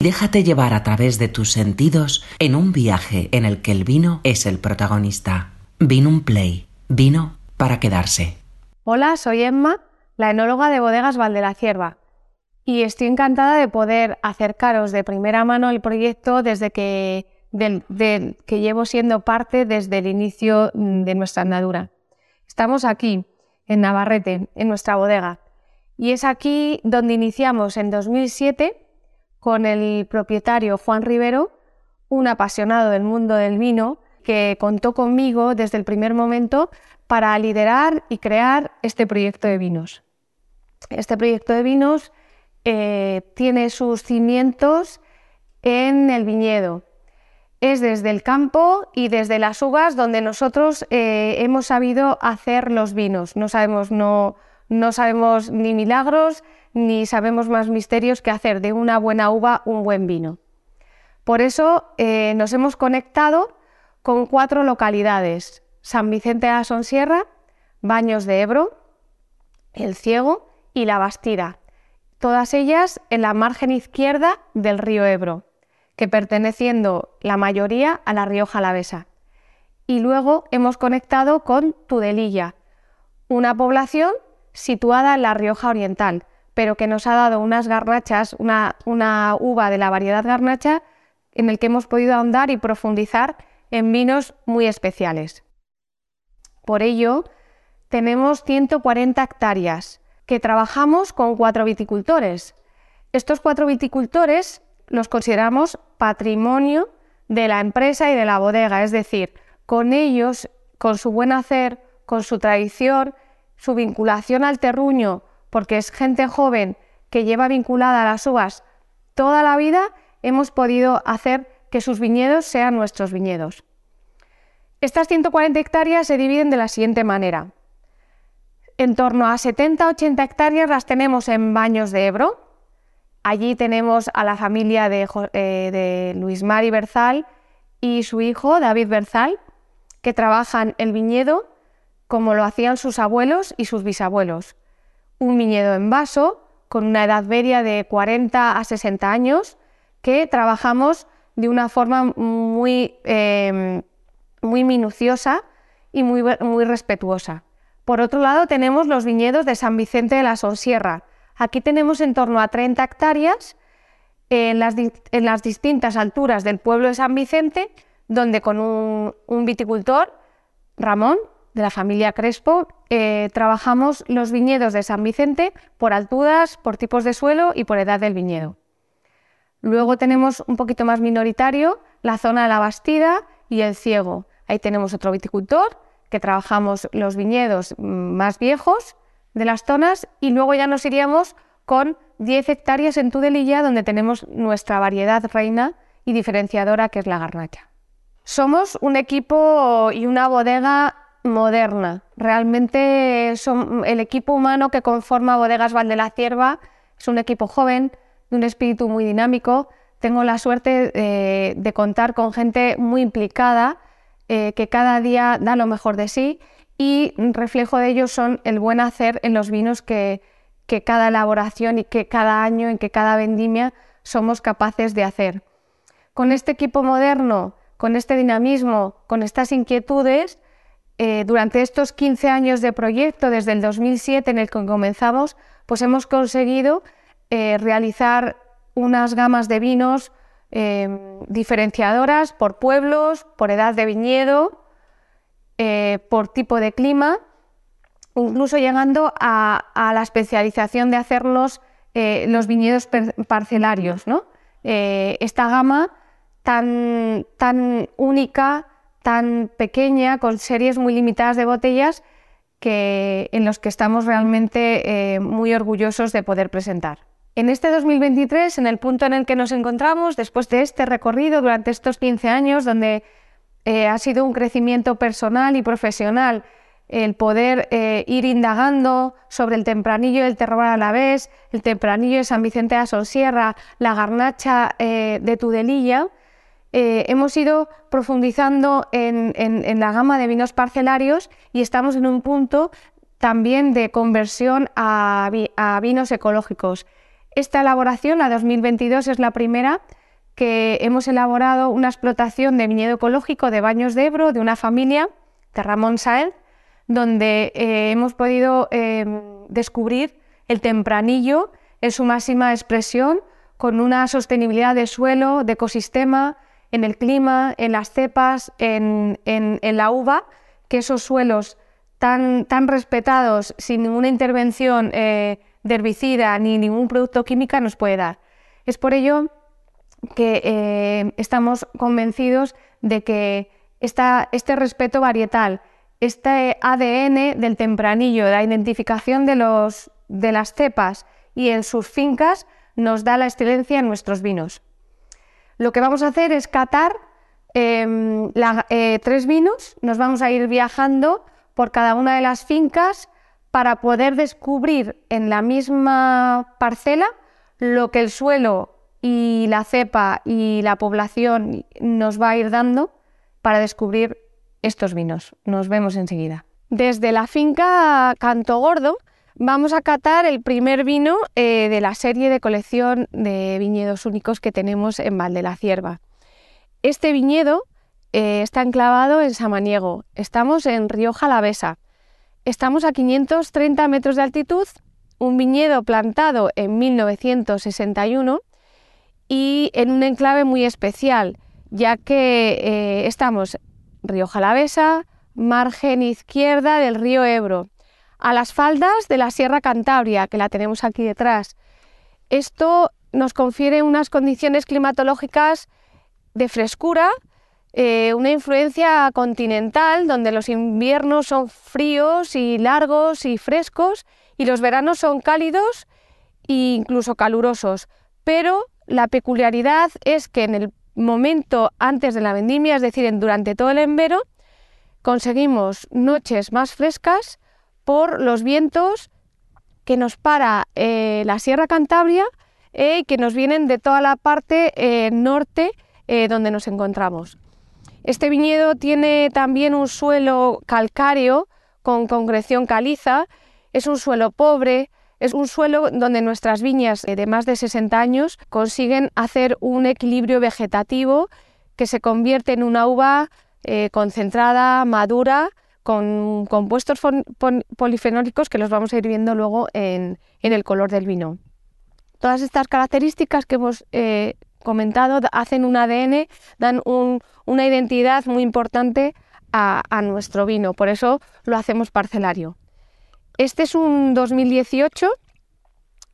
Déjate llevar a través de tus sentidos en un viaje en el que el vino es el protagonista. Vino un play. Vino para quedarse. Hola, soy Emma, la enóloga de Bodegas Valdelacierva, y estoy encantada de poder acercaros de primera mano el proyecto desde que, que llevo siendo parte desde el inicio de nuestra andadura. Estamos aquí, en Navarrete, en nuestra bodega, y es aquí donde iniciamos en 2007 con el propietario Juan Rivero, un apasionado del mundo del vino, que contó conmigo desde el primer momento para liderar y crear este proyecto de vinos. Este proyecto de vinos eh, tiene sus cimientos en el viñedo. Es desde el campo y desde las uvas donde nosotros eh, hemos sabido hacer los vinos. No sabemos, no, no sabemos ni milagros, ni sabemos más misterios que hacer de una buena uva un buen vino. Por eso eh, nos hemos conectado con cuatro localidades, San Vicente de Asonsierra, Baños de Ebro, El Ciego y La Bastida, todas ellas en la margen izquierda del río Ebro, que perteneciendo la mayoría a la Rioja Alavesa. Y luego hemos conectado con Tudelilla, una población situada en la Rioja Oriental, pero que nos ha dado unas garnachas, una, uva de la variedad garnacha en el que hemos podido ahondar y profundizar en vinos muy especiales. Por ello, tenemos 140 hectáreas que trabajamos con cuatro viticultores. Estos cuatro viticultores los consideramos patrimonio de la empresa y de la bodega, es decir, con ellos, con su buen hacer, con su tradición, su vinculación al terruño porque es gente joven que lleva vinculada a las uvas toda la vida, hemos podido hacer que sus viñedos sean nuestros viñedos. Estas 140 hectáreas se dividen de la siguiente manera. En torno a 70-80 hectáreas las tenemos en Baños de Ebro. Allí tenemos a la familia de, eh, de Luis Mari Berzal y su hijo David Berzal, que trabajan el viñedo como lo hacían sus abuelos y sus bisabuelos un viñedo en vaso con una edad media de 40 a 60 años que trabajamos de una forma muy, em, muy minuciosa y muy, muy respetuosa. Por otro lado, tenemos los viñedos de San Vicente de la Sonsierra. Aquí tenemos en torno a 30 hectáreas en las, en las distintas alturas del pueblo de San Vicente, donde con un, un viticultor, Ramón, de la familia Crespo, eh, trabajamos los viñedos de San Vicente por alturas, por tipos de suelo y por edad del viñedo. Luego tenemos un poquito más minoritario la zona de la Bastida y el Ciego. Ahí tenemos otro viticultor que trabajamos los viñedos mm, más viejos de las zonas y luego ya nos iríamos con 10 hectáreas en Tudelilla donde tenemos nuestra variedad reina y diferenciadora que es la garnacha. Somos un equipo y una bodega moderna. Realmente el equipo humano que conforma Bodegas Val de la Cierva es un equipo joven, de un espíritu muy dinámico. Tengo la suerte eh, de contar con gente muy implicada, eh, que cada día da lo mejor de sí y reflejo de ello son el buen hacer en los vinos que, que cada elaboración y que cada año, en que cada vendimia somos capaces de hacer. Con este equipo moderno, con este dinamismo, con estas inquietudes, eh, durante estos 15 años de proyecto, desde el 2007 en el que comenzamos, pues hemos conseguido eh, realizar unas gamas de vinos em, diferenciadoras por pueblos, por edad de viñedo, eh, por tipo de clima, incluso llegando a, la especialización de hacerlos los viñedos parcelarios. esta gama tan, tan única, tan pequeña, con series muy limitadas de botellas, que, en los que estamos realmente eh, muy orgullosos de poder presentar. En este 2023, en el punto en el que nos encontramos, después de este recorrido durante estos 15 años, donde eh, ha sido un crecimiento personal y profesional, el poder eh, ir indagando sobre el tempranillo del terroir a la vez, el tempranillo de San Vicente de Asonsierra, la garnacha de Tudelilla, eh, hemos ido profundizando en, la gama de vinos parcelarios y estamos en un punto también de conversión a, vinos ecológicos. Esta elaboración, la 2022, es la primera que hemos elaborado una explotación de viñedo ecológico de Baños de Ebro de una familia de Ramón Saez, donde eh, hemos podido em, descubrir el tempranillo en su máxima expresión, con una sostenibilidad de suelo, de ecosistema, en el clima, en las cepas, en, la uva, que esos suelos tan, tan respetados, sin ninguna intervención eh, de herbicida ni ningún producto químico, nos puede dar. Es por ello que eh, estamos convencidos de que este respeto varietal, este ADN del tempranillo, la identificación de, los, de las cepas y en sus fincas, nos da la excelencia en nuestros vinos. Lo que vamos a hacer es catar em, eh, tres vinos, nos vamos a ir viajando por cada una de las fincas para poder descubrir en la misma parcela lo que el suelo y la cepa y la población nos va a ir dando para descubrir estos vinos. Nos vemos enseguida. Desde la finca Canto Gordo Vamos a catar el primer vino eh, de la serie de colección de viñedos únicos que tenemos en Val de la Cierva. Este viñedo eh, está enclavado en Samaniego. Estamos en Río Jalavesa. Estamos a 530 metros de altitud, un viñedo plantado en 1961 y en un enclave muy especial, ya que eh, estamos Río Jalavesa, margen izquierda del río Ebro a las faldas de la Sierra Cantabria, que la tenemos aquí detrás. Esto nos confiere unas condiciones climatológicas de frescura, eh, una influencia continental, donde los inviernos son fríos y largos y frescos, y los veranos son cálidos e incluso calurosos. Pero la peculiaridad es que en el momento antes de la vendimia, es decir, durante todo el envero, conseguimos noches más frescas, por los vientos que nos para eh, la Sierra Cantabria eh, y que nos vienen de toda la parte eh, norte donde nos encontramos. Este viñedo tiene también un suelo calcáreo con concreción caliza, es un suelo pobre, es un suelo donde nuestras viñas de más de 60 años consiguen hacer un equilibrio vegetativo que se convierte en una uva concentrada, madura, con compuestos polifenólicos que los vamos a ir viendo luego en, el color del vino. Todas estas características que hemos eh, comentado hacen un ADN, dan una identidad muy importante a, nuestro vino, por eso lo hacemos parcelario. Este es un 2018,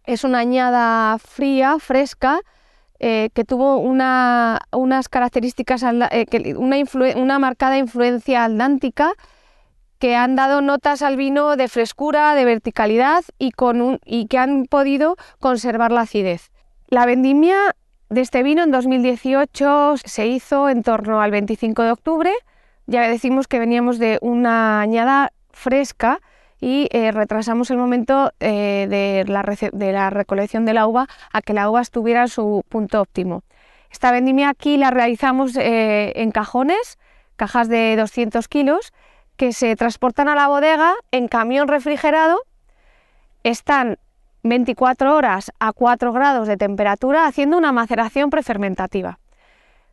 es una añada fría, fresca, eh, que tuvo una, unas características, eh, una, marcada influencia atlántica que han dado notas al vino de frescura, de verticalidad y, con y que han podido conservar la acidez. La vendimia de este vino en 2018 se hizo en torno al 25 de octubre. Ya decimos que veníamos de una añada fresca y eh, retrasamos el momento eh, de, la de, la recolección de la uva a que la uva estuviera en su punto óptimo. Esta vendimia aquí la realizamos eh, en cajones, cajas de 200 kilos, que se transportan a la bodega en camión refrigerado, están 24 horas a 4 grados de temperatura haciendo una maceración prefermentativa.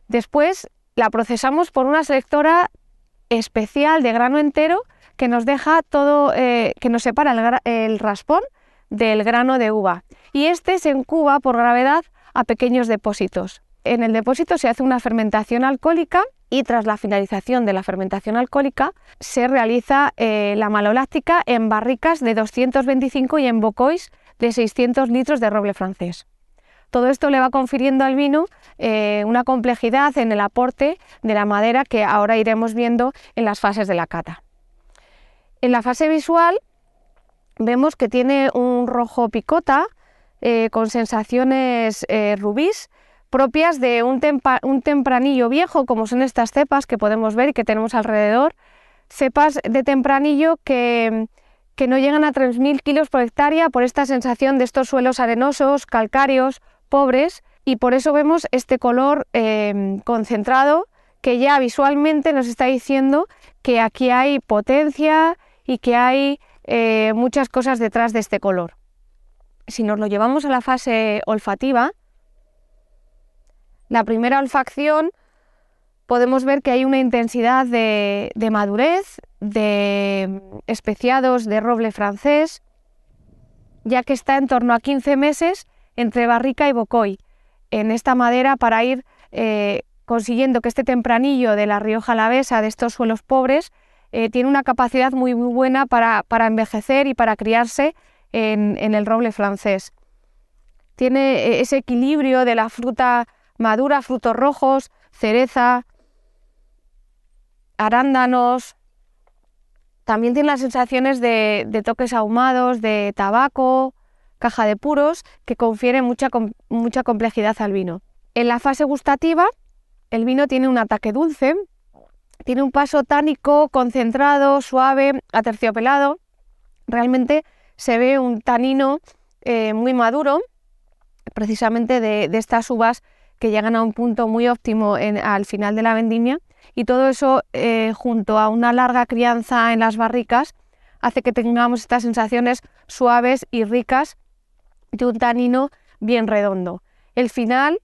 Después la procesamos por una selectora especial de grano entero que nos deja todo, eh, que nos separa el, raspón del grano de uva. Y este se incuba por gravedad a pequeños depósitos. En el depósito se hace una fermentación alcohólica y tras la finalización de la fermentación alcohólica se realiza eh, la maloláctica en barricas de 225 y en bocois de 600 litros de roble francés. Todo esto le va confiriendo al vino eh, una complejidad en el aporte de la madera que ahora iremos viendo en las fases de la cata. En la fase visual vemos que tiene un rojo picota eh, con sensaciones rubís propias de un, tempranillo viejo, como son estas cepas que podemos ver y que tenemos alrededor, cepas de tempranillo que, no llegan a 3.000 kilos por hectárea por esta sensación de estos suelos arenosos, calcáreos, pobres, y por eso vemos este color em, concentrado que ya visualmente nos está diciendo que aquí hay potencia y que hay eh, muchas cosas detrás de este color. si nos lo llevamos a la fase olfativa, la primera olfacción podemos ver que hay una intensidad de, madurez, de especiados de roble francés, ya que está en torno a 15 meses entre barrica y bocoy en esta madera para ir eh, consiguiendo que este tempranillo de la Rioja Alavesa, de estos suelos pobres, eh, tiene una capacidad muy, muy buena para, envejecer y para criarse en, el roble francés. Tiene eh, ese equilibrio de la fruta madura, frutos rojos, cereza, arándanos. También tiene las sensaciones de, toques ahumados, de tabaco, caja de puros, que confieren mucha, mucha complejidad al vino. En la fase gustativa, el vino tiene un ataque dulce, tiene un paso tánico concentrado, suave, aterciopelado. Realmente se ve un tanino eh, muy maduro, precisamente de, estas uvas que llegan a un punto muy óptimo al final de la vendimia y todo eso eh, junto a una larga crianza en las barricas hace que tengamos estas sensaciones suaves y ricas de un tanino bien redondo. El final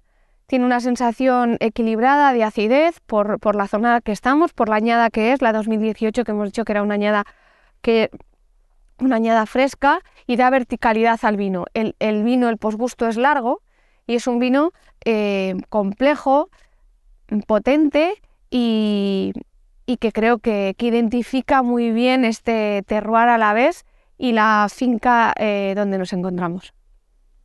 tiene una sensación equilibrada de acidez por, la zona que estamos, por la añada que es, la 2018, que hemos dicho que era una añada, que, una añada fresca y da verticalidad al vino. El, vino, el posgusto es largo y es un vino eh, complejo, potente y, que creo que, identifica muy bien este terroir a la vez y la finca eh, donde nos encontramos.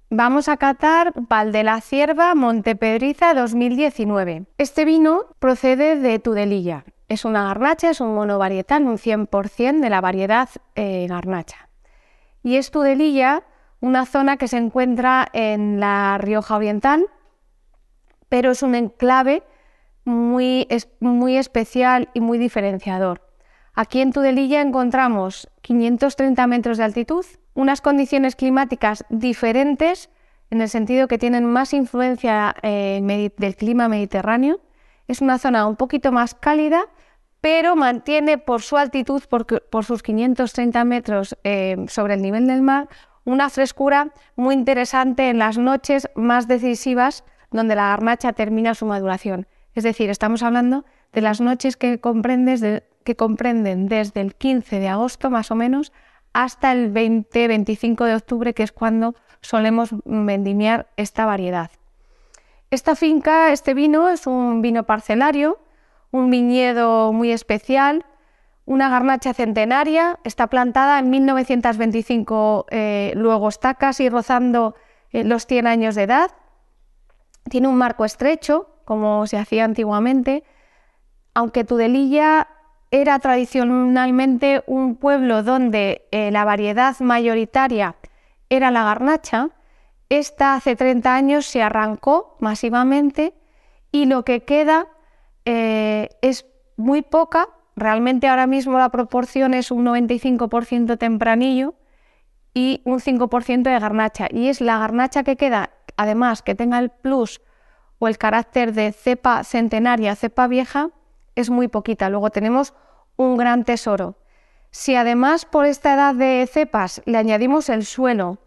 Vamos a catar Val de la Cierva Montepedriza 2019. Este vino procede de Tudelilla. Es una garnacha, es un monovarietal, un 100% de la variedad eh, garnacha. Y es Tudelilla, una zona que se encuentra en la Rioja Oriental, pero es un enclave muy, muy especial y muy diferenciador. Aquí en Tudelilla encontramos 530 metros de altitud, unas condiciones climáticas diferentes en el sentido que tienen más influencia eh, del clima mediterráneo. Es una zona un poquito más cálida, pero mantiene por su altitud, por, sus 530 metros eh, sobre el nivel del mar, una frescura muy interesante en las noches más decisivas donde la garnacha termina su maduración. Es decir, estamos hablando de las noches que, comprenden desde el 15 de agosto más o menos hasta el 20-25 de octubre, que es cuando solemos vendimiar esta variedad. Esta finca, este vino, es un vino parcelario, un viñedo muy especial, una garnacha centenaria, está plantada en 1925, eh, luego está casi rozando eh, los 100 años de edad, tiene un marco estrecho, como se hacía antiguamente, aunque Tudelilla era tradicionalmente un pueblo donde eh, la variedad mayoritaria era la garnacha, esta hace 30 años se arrancó masivamente y lo que queda eh, es muy poca, realmente ahora mismo la proporción es un 95% tempranillo y un 5% de garnacha y es la garnacha que queda, además que tenga el plus o el carácter de cepa centenaria, cepa vieja, es muy poquita. Luego tenemos un gran tesoro. Si además por esta edad de cepas le añadimos el suelo,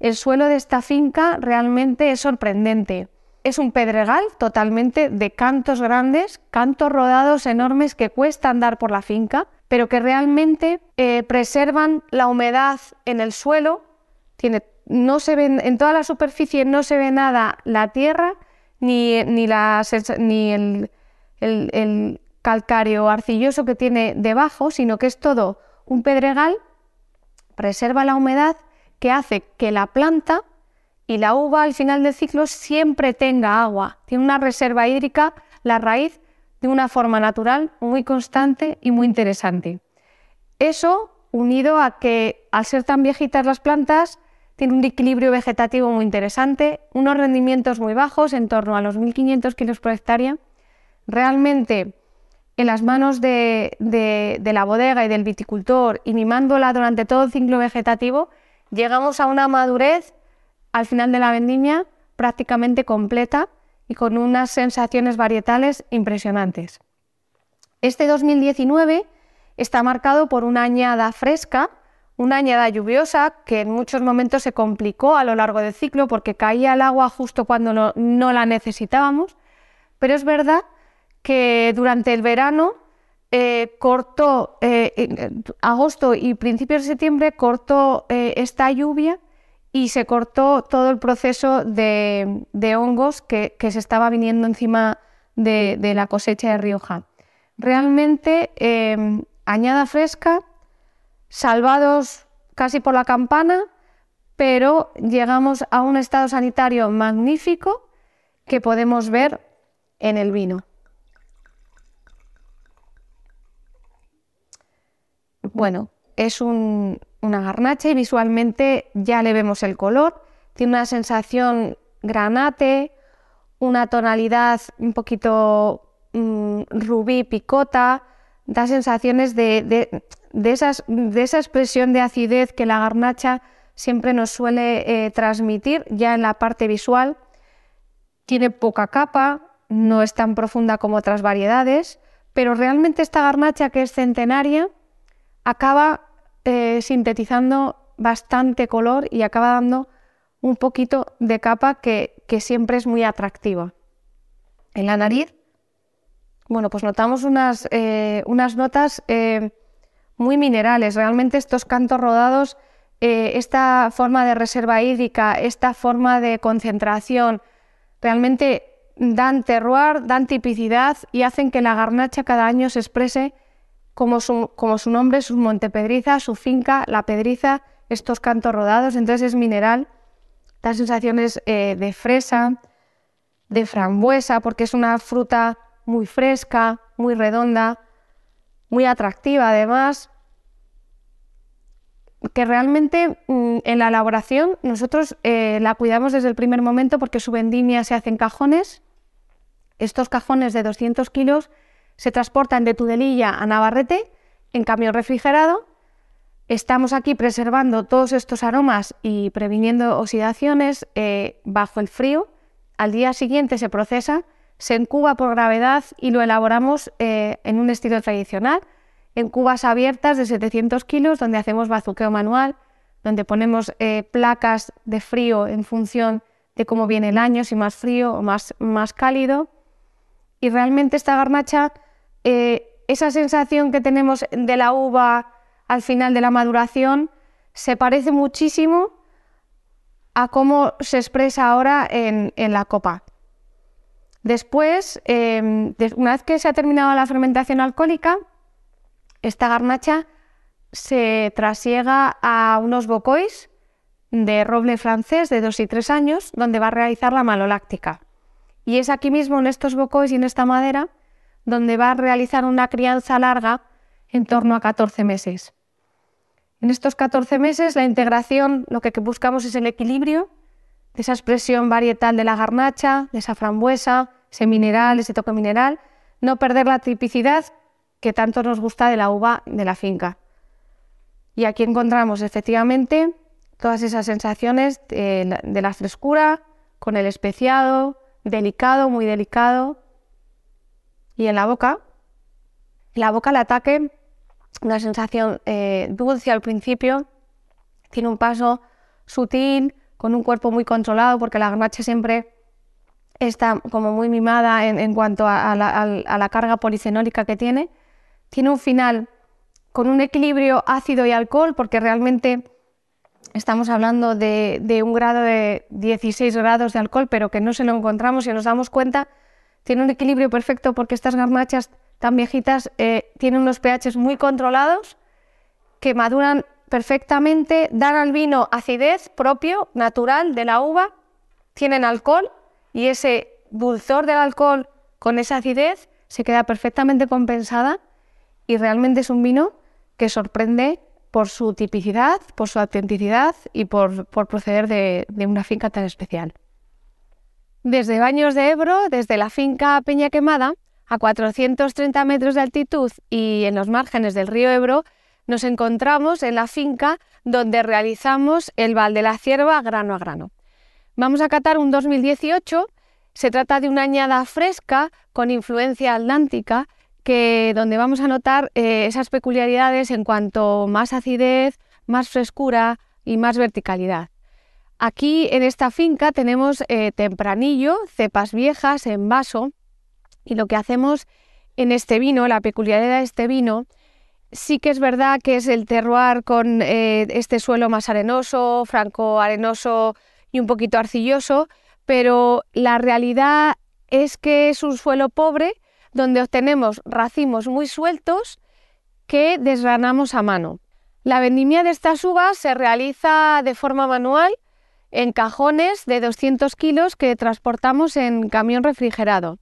el suelo de esta finca realmente es sorprendente. Es un pedregal totalmente de cantos grandes, cantos rodados enormes que cuesta andar por la finca, pero que realmente eh, preservan la humedad en el suelo. Tiene, no se ve, en toda la superficie no se ve nada la tierra ni, ni, ni el, el calcáreo arcilloso que tiene debajo, sino que es todo un pedregal, preserva la humedad que hace que la planta y la uva al final del ciclo siempre tenga agua. Tiene una reserva hídrica, la raíz, de una forma natural, muy constante y muy interesante. Eso, unido a que al ser tan viejitas las plantas, tiene un equilibrio vegetativo muy interesante, unos rendimientos muy bajos, en torno a los 1.500 kilos por hectárea. Realmente en las manos de, la bodega y del viticultor y mimándola durante todo el ciclo vegetativo, llegamos a una madurez al final de la vendimia prácticamente completa y con unas sensaciones varietales impresionantes. Este 2019 está marcado por una añada fresca, una añada lluviosa que en muchos momentos se complicó a lo largo del ciclo porque caía el agua justo cuando no, la necesitábamos, pero es verdad que durante el verano eh, cortó, eh, agosto y principios de septiembre cortó eh, esta lluvia y se cortó todo el proceso de, hongos que, se estaba viniendo encima de, de la cosecha de Rioja. Realmente, añada fresca, salvados casi por la campana, pero llegamos a un estado sanitario magnífico que podemos ver en el vino. Bueno, es una garnacha y visualmente ya le vemos el color. Tiene una sensación granate, una tonalidad un poquito mm, rubí picota, da sensaciones de, de, esas, de, esa expresión de acidez que la garnacha siempre nos suele eh, transmitir ya en la parte visual. Tiene poca capa, no es tan profunda como otras variedades, pero realmente esta garnacha que es centenaria acaba eh, sintetizando bastante color y acaba dando un poquito de capa que, que siempre es muy atractiva. En la nariz bueno, pues notamos unas, eh, unas notas muy minerales. Realmente estos cantos rodados, eh, esta forma de reserva hídrica, esta forma de concentración, realmente dan terroir, dan tipicidad y hacen que la garnacha cada año se exprese como su, como su nombre, su Montepedriza, su finca, la pedriza, estos cantos rodados. Entonces es mineral, da sensaciones de fresa, de frambuesa, porque es una fruta muy fresca, muy redonda, muy atractiva además, que realmente mm, en la elaboración nosotros eh, la cuidamos desde el primer momento porque su vendimia se hace en cajones. Estos cajones de 200 kilos se transportan de Tudelilla a Navarrete en camión refrigerado. Estamos aquí preservando todos estos aromas y previniendo oxidaciones eh, bajo el frío. Al día siguiente se procesa se encuba por gravedad y lo elaboramos eh, en un estilo tradicional, en cubas abiertas de 700 kilos, donde hacemos bazuqueo manual, donde ponemos eh, placas de frío en función de cómo viene el año, si más frío o más, más cálido. Y realmente esta garnacha, eh, esa sensación que tenemos de la uva al final de la maduración, se parece muchísimo a cómo se expresa ahora en la copa. Después, em, una vez que se ha terminado la fermentación alcohólica, esta garnacha se trasiega a unos bocois de roble francés de 2 y 3 años, donde va a realizar la maloláctica. Y es aquí mismo, en estos bocois y en esta madera, donde va a realizar una crianza larga en torno a 14 meses. En estos 14 meses, la integración, lo que buscamos es el equilibrio de esa expresión varietal de la garnacha, de esa frambuesa, ese mineral, ese toque mineral, no perder la tipicidad que tanto nos gusta de la uva de la finca. Y aquí encontramos efectivamente todas esas sensaciones de la, frescura, con el especiado, delicado, muy delicado. Y en la boca, en la boca el ataque, una sensación eh, dulce al principio, tiene un paso sutil, con un cuerpo muy controlado, porque la garnacha siempre está como muy mimada en, cuanto a, la, carga policenólica que tiene. Tiene un final con un equilibrio ácido y alcohol, porque realmente estamos hablando de, un grado de 16 grados de alcohol, pero que no se lo encontramos y nos damos cuenta, tiene un equilibrio perfecto porque estas garnachas tan viejitas eh, tienen unos pHs muy controlados que maduran perfectamente, dan al vino acidez propio, natural de la uva, tienen alcohol y ese dulzor del alcohol con esa acidez se queda perfectamente compensada y realmente es un vino que sorprende por su tipicidad, por su autenticidad y por, proceder de, una finca tan especial. Desde Baños de Ebro, desde la finca Peña Quemada, a 430 metros de altitud y en los márgenes del río Ebro, nos encontramos en la finca donde realizamos el Val de la Cierva grano a grano. Vamos a catar un 2018. Se trata de una añada fresca con influencia atlántica, que, donde vamos a notar eh, esas peculiaridades en cuanto más acidez, más frescura y más verticalidad. Aquí en esta finca tenemos eh, tempranillo, cepas viejas en vaso y lo que hacemos en este vino, la peculiaridad de este vino, sí que es verdad que es el terroir con eh, este suelo más arenoso, franco arenoso un poquito arcilloso, pero la realidad es que es un suelo pobre donde obtenemos racimos muy sueltos que desgranamos a mano. La vendimia de estas uvas se realiza de forma manual en cajones de 200 kilos que transportamos en camión refrigerado.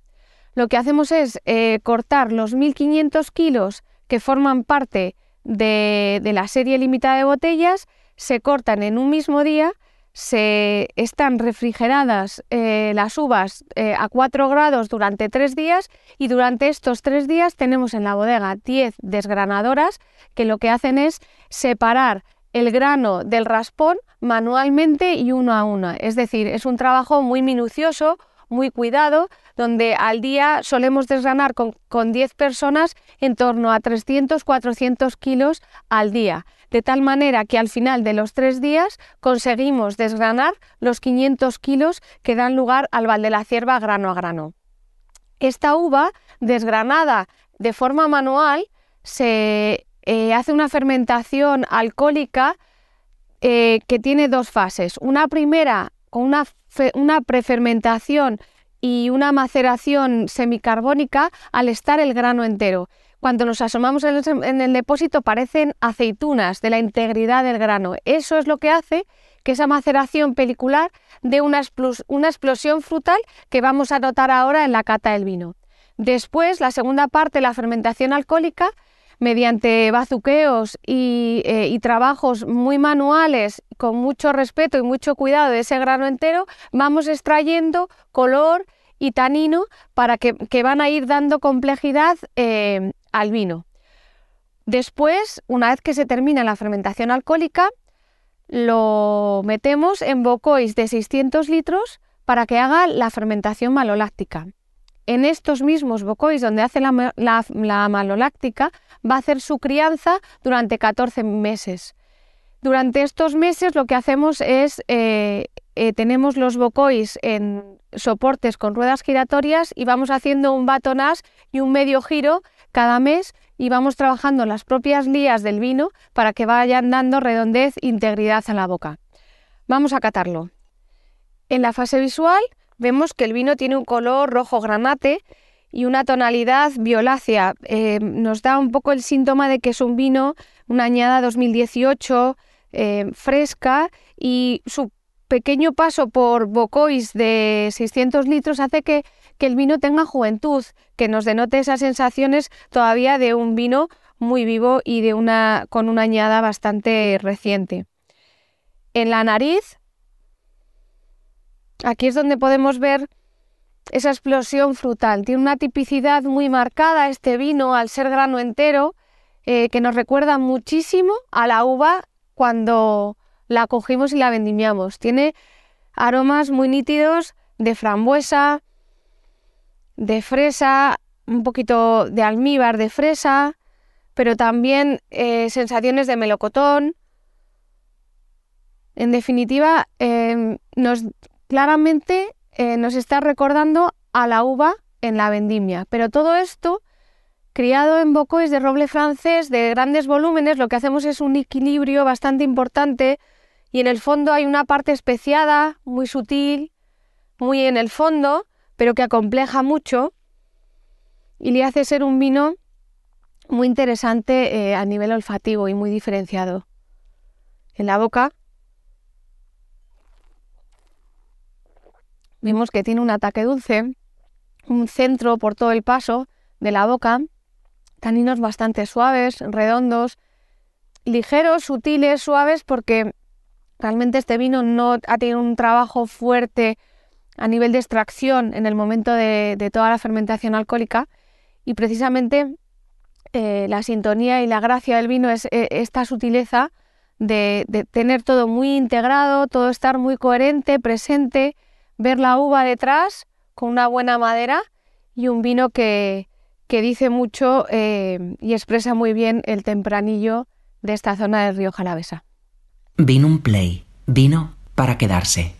Lo que hacemos es eh, cortar los 1.500 kilos que forman parte de la serie limitada de botellas, se cortan en un mismo día se están refrigeradas eh, las uvas eh, a 4 grados durante 3 días y durante estos 3 días tenemos en la bodega 10 desgranadoras que lo que hacen es separar el grano del raspón manualmente y uno a uno. Es decir, es un trabajo muy minucioso, muy cuidado, donde al día solemos desgranar con, con 10 personas en torno a 300-400 kilos al día de tal manera que al final de los tres días conseguimos desgranar los 500 kilos que dan lugar al val de la cierva grano a grano. Esta uva desgranada de forma manual se eh, hace una fermentación alcohólica eh, que tiene dos fases. Una primera con una, una prefermentación y una maceración semicarbónica al estar el grano entero cuando nos asomamos en el, depósito parecen aceitunas de la integridad del grano. Eso es lo que hace que esa maceración pelicular dé una, una explosión frutal que vamos a notar ahora en la cata del vino. Después, la segunda parte, la fermentación alcohólica, mediante bazuqueos y, eh, y, trabajos muy manuales, con mucho respeto y mucho cuidado de ese grano entero, vamos extrayendo color y tanino para que, van a ir dando complejidad eh, al vino. Después, una vez que se termina la fermentación alcohólica, lo metemos en bocois de 600 litros para que haga la fermentación maloláctica. En estos mismos bocois donde hace la, maloláctica va a hacer su crianza durante 14 meses. Durante estos meses lo que hacemos es, eh, eh, tenemos los bocois en soportes con ruedas giratorias y vamos haciendo un batonage y un medio giro cada mes y vamos trabajando las propias lías del vino para que vayan dando redondez e integridad a la boca. Vamos a catarlo. En la fase visual vemos que el vino tiene un color rojo granate y una tonalidad violácea. Eh, nos da un poco el síntoma de que es un vino, una añada 2018, eh, fresca y su pequeño paso por bocois de 600 litros hace que, el vino tenga juventud, que nos denote esas sensaciones todavía de un vino muy vivo y de una, con una añada bastante reciente. En la nariz, aquí es donde podemos ver esa explosión frutal. Tiene una tipicidad muy marcada este vino al ser grano entero, eh, que nos recuerda muchísimo a la uva cuando la cogimos y la vendimiamos. Tiene aromas muy nítidos de frambuesa, de fresa, un poquito de almíbar de fresa, pero también eh, sensaciones de melocotón. En definitiva, em, nos, claramente eh, nos está recordando a la uva en la vendimia, pero todo esto criado en bocois de roble francés de grandes volúmenes, lo que hacemos es un equilibrio bastante importante y en el fondo hay una parte especiada, muy sutil, muy en el fondo, pero que acompleja mucho y le hace ser un vino muy interesante eh, a nivel olfativo y muy diferenciado. En la boca vemos que tiene un ataque dulce, un centro por todo el paso de la boca, taninos bastante suaves, redondos, ligeros, sutiles, suaves, porque Realmente este vino no ha tenido un trabajo fuerte a nivel de extracción en el momento de, toda la fermentación alcohólica. Y precisamente eh, la sintonía y la gracia del vino es eh, esta sutileza de, tener todo muy integrado, todo estar muy coherente, presente, ver la uva detrás con una buena madera y un vino que, dice mucho eh, y expresa muy bien el tempranillo de esta zona del río Jalavesa. Vinum Play. Vino para quedarse.